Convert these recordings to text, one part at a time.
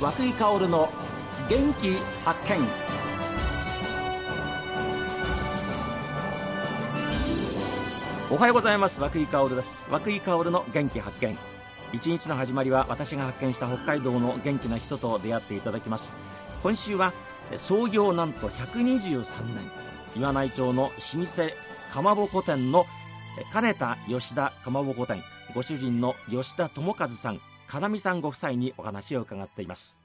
和久井薫の元気発見。おはようございます。和久井薫です。和久井薫の元気発見。一日の始まりは私が発見した北海道の元気な人と出会っていただきます。今週は創業なんと123年。岩内町の老舗かまぼこ店の金田吉田かまぼこ店。ご主人の吉田智和さん。金美さんご夫妻にお話を伺っています。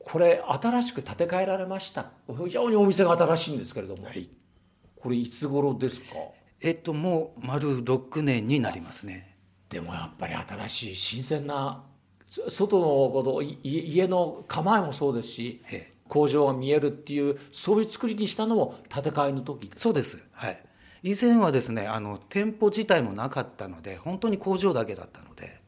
これ新しく建て替えられました。非常にお店が新しいんですけれども、はい、これいつ頃ですか？えっともう丸6年になりますね。でもやっぱり新しい新鮮な外のこと家の構えもそうですし、ええ、工場が見えるっていうそういう作りにしたのも建て替えの時そうです。はい以前はですねあの店舗自体もなかったので本当に工場だけだったので。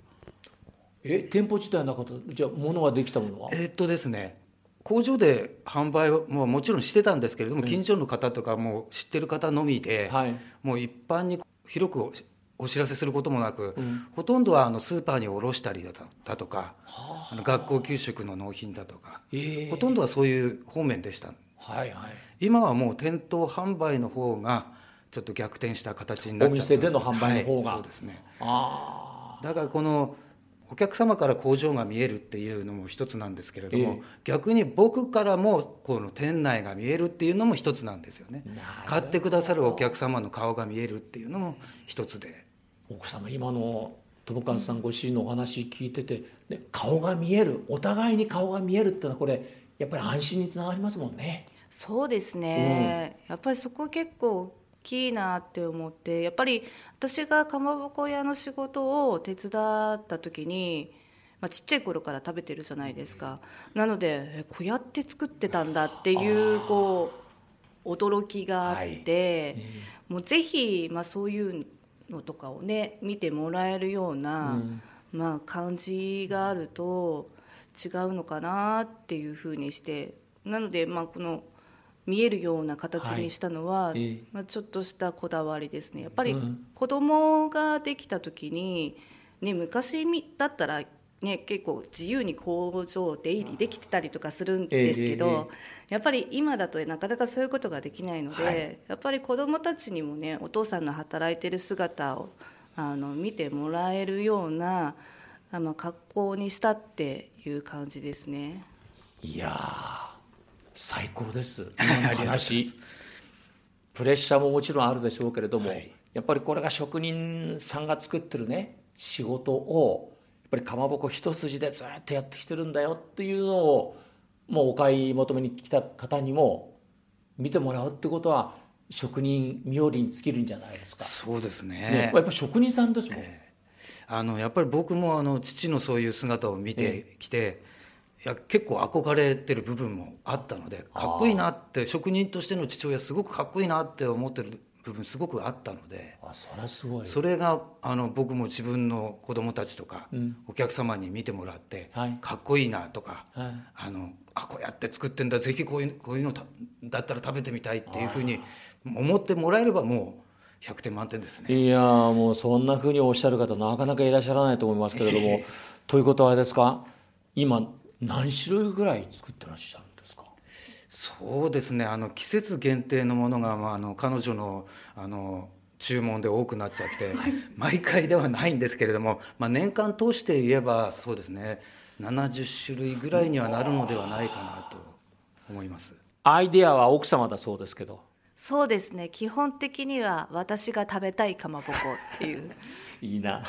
え店舗自体なかったじゃあ物ができたものは？えっとですね工場で販売はもうもちろんしてたんですけれども、近所の方とかも知ってる方のみで、はい、もう一般に広くお知らせすることもなく、うん、ほとんどはあのスーパーに卸したりだとか、はあ、学校給食の納品だとか、えー、ほとんどはそういう方面でした、はいはい、今はもう店頭販売の方がちょっと逆転した形になっちゃってお店での販売の方が、はい、そうですね。だからこのお客様から工場が見えるっていうのも一つなんですけれども、えー、逆に僕からもこの店内が見えるっていうのも一つなんですよね。買ってくださるお客様の顔が見えるっていうのも一つで。奥様今の友和さんご主人のお話聞いてて、ね、顔が見えるお互いに顔が見えるっていうのはこれやっぱり安心につながりますもんね。そうですね、うん、やっぱりそこ結構きいなって思ってやっぱり私がかまぼこ屋の仕事を手伝った時に、まあ、ちっちゃい頃から食べてるじゃないですか。なのでこうやって作ってたんだっていうこう驚きがあって、はい、もうぜひ、まあ、そういうのとかをね見てもらえるような、うん、まあ、感じがあると違うのかなっていうふうにしてなので、まあ、この見えるような形にしたのは、はい、まあ、ちょっとしたこだわりですね。やっぱり子供ができた時に、ね、昔だったらね、結構自由に工場出入りできてたりとかするんですけど、やっぱり今だとなかなかそういうことができないので、はい、やっぱり子どもたちにもねお父さんの働いてる姿をあの見てもらえるようなあの格好にしたっていう感じですね。いや最高です。今の話。プレッシャーももちろんあるでしょうけれども、はい、やっぱりこれが職人さんが作ってるね仕事をやっぱりかまぼこ一筋でずっとやってきてるんだよっていうのをもうお買い求めに来た方にも見てもらうってことは職人冥利に尽きるんじゃないですか。そうですね、ね、やっぱ職人さんですもん、えー、あのやっぱり僕もあの父のそういう姿を見てきて、えーいや結構憧れてる部分もあったのでかっこいいなって職人としての父親すごくかっこいいなって思ってる部分すごくあったのであそれすごい。それがあの僕も自分の子供たちとか、うん、お客様に見てもらって、はい、かっこいいなとか、はい、あのあこうやって作ってんだぜひこういうこういうのだったら食べてみたいっていうふうに思ってもらえればもう100点満点ですね。いやもうそんなふうにおっしゃる方なかなかいらっしゃらないと思いますけれども、えー、ということはあれですか？今何種類ぐらい作ってらっしゃるんですか？そうですね。あの季節限定のものが、まあ、あの彼女のあの注文で多くなっちゃって、はい、毎回ではないんですけれども、まあ、年間通して言えばそうですね。70種類ぐらいにはなるのではないかなと思います。アイデアは奥様だそうですけど。そうですね。基本的には私が食べたいかまぼこっていう。いいな。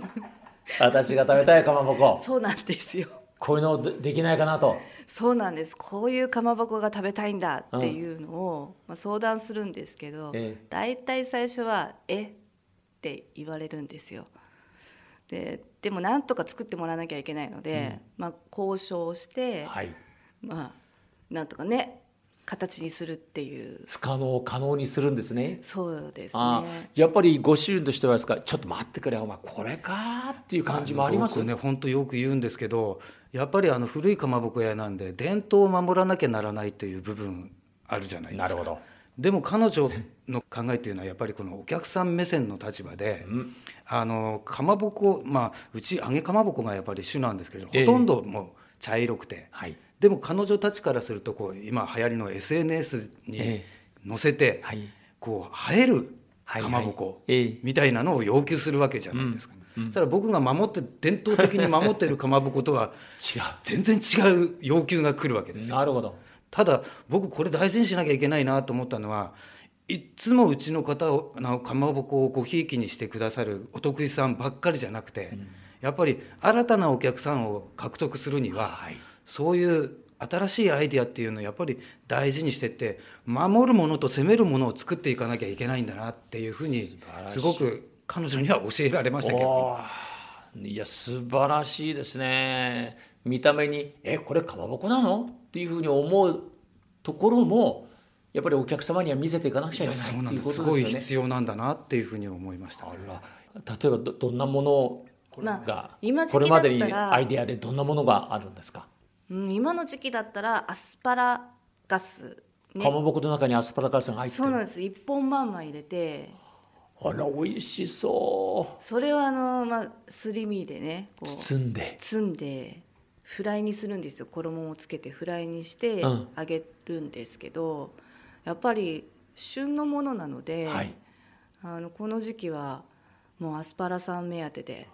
私が食べたいかまぼこ。そうなんですよこういうのできないかなと。そうなんです。こういうかまぼこが食べたいんだっていうのを、まあ、相談するんですけど、ええ、大体最初は「え？っ?」て言われるんですよ。ででもなんとか作ってもらわなきゃいけないので、うん、まあ、交渉して、はい、まあなんとかね形にするっていう。不可能を可能にするんですね。そうですね。やっぱりご主人としてはですかちょっと待ってくれお前これかっていう感じもあります？よね本当よく言うんですけどやっぱりあの古いかまぼこ屋なんで伝統を守らなきゃならないという部分あるじゃないですか。なるほど。でも彼女の考えっていうのはやっぱりこのお客さん目線の立場で、うん、あのかまぼこまあうち揚げかまぼこがやっぱり主なんですけど、ほとんどもう茶色くて、はい、でも彼女たちからするとこう今流行りの SNS に載せて、はい、こう映えるかまぼこみたいなのを要求するわけじゃないですか。うん、ただ僕が守って伝統的に守ってるかまぼことは 全然違う要求が来るわけですなるほど。ただ僕これ大事にしなきゃいけないなと思ったのはいつもうちの方をかまぼこをごひいきにしてくださるお得意さんばっかりじゃなくて、うん、やっぱり新たなお客さんを獲得するには、はい、そういう新しいアイディアっていうのをやっぱり大事にしてって守るものと攻めるものを作っていかなきゃいけないんだなっていうふうにすごく彼女には教えられましたけど。いや素晴らしいですね。見た目に「えこれかまぼこなの?」っていうふうに思うところもやっぱりお客様には見せていかなくちゃいけないっていうことですよね。すごい必要なんだなっていうふうに思いました、ね、例えばどどんなものが、まあ、これまでにアイデアでどんなものがあるんですか、うん、今の時期だったらアスパラガス、ね、かまぼこの中にアスパラガスが入ってる。そうなんです。一本まんま入れて。あら美味しそう。それはあの、まあ、すり身でね包んで。包んでフライにするんですよ。衣をつけてフライにして揚げるんですけど、うん、やっぱり旬のものなので、はい、あのこの時期はもうアスパラさん目当てで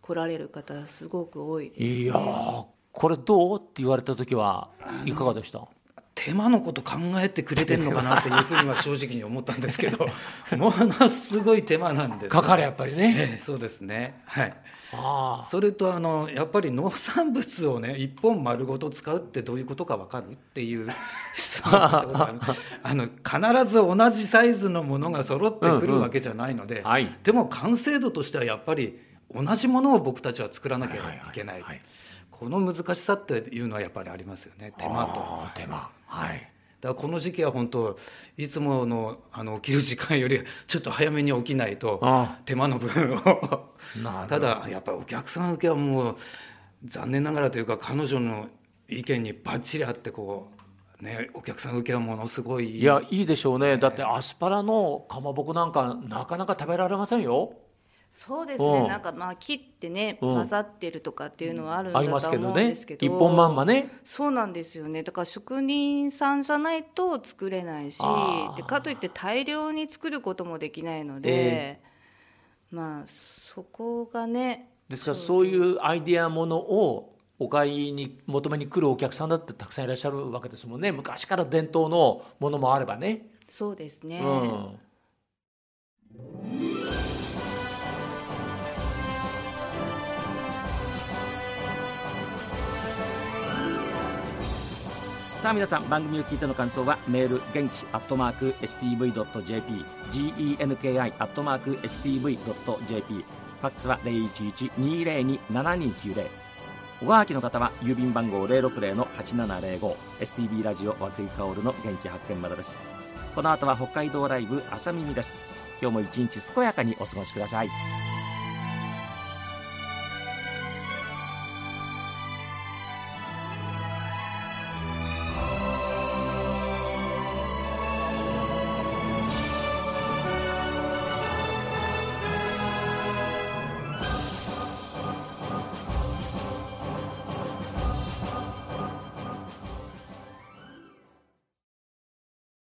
来られる方すごく多いです、ね、いやこれどうって言われた時はいかがでした？手間のこと考えてくれてるのかなっていうふうには正直に思ったんですけど ものすごい手間なんですかかるやっぱりね、ええ、そうですね。はい。あそれとあのやっぱり農産物をね一本丸ごと使うってどういうことか分かるっていうあの必ず同じサイズのものが揃ってくるわけじゃないので、うんうんはい、でも完成度としてはやっぱり同じものを僕たちは作らなきゃいけないはいはいはいこの難しさっていうのはやっぱりありますよね。手間と。手間。はい。だからこの時期は本当いつものあの起きる時間よりちょっと早めに起きないと手間の分を。ただやっぱりお客さん受けはもう残念ながらというか彼女の意見にばっちりあってこうねお客さん受けはものすごい。いやいいでしょうね、だってアスパラのかまぼこなんかなかなか食べられませんよそうですね、なんかまあ切ってね、混ざってるとかっていうのはあるんだと思うんですけど、一本まんまね。そうなんですよね。だから職人さんじゃないと作れないしでかといって大量に作ることもできないので、えー、まあそこがねですからそういうアイデアものをお買いに求めに来るお客さんだってたくさんいらっしゃるわけですもんね。昔から伝統のものもあればね。そうですね、うんさあ皆さん番組を聞いての感想はメール元気アットマーク STV.jp genki アットマーク STV.jp ファックスは0112027290おはがきの方は郵便番号060-8705 STB ラジオ和久井薫の元気発見までです。この後は北海道ライブ朝耳です。今日も一日健やかにお過ごしください。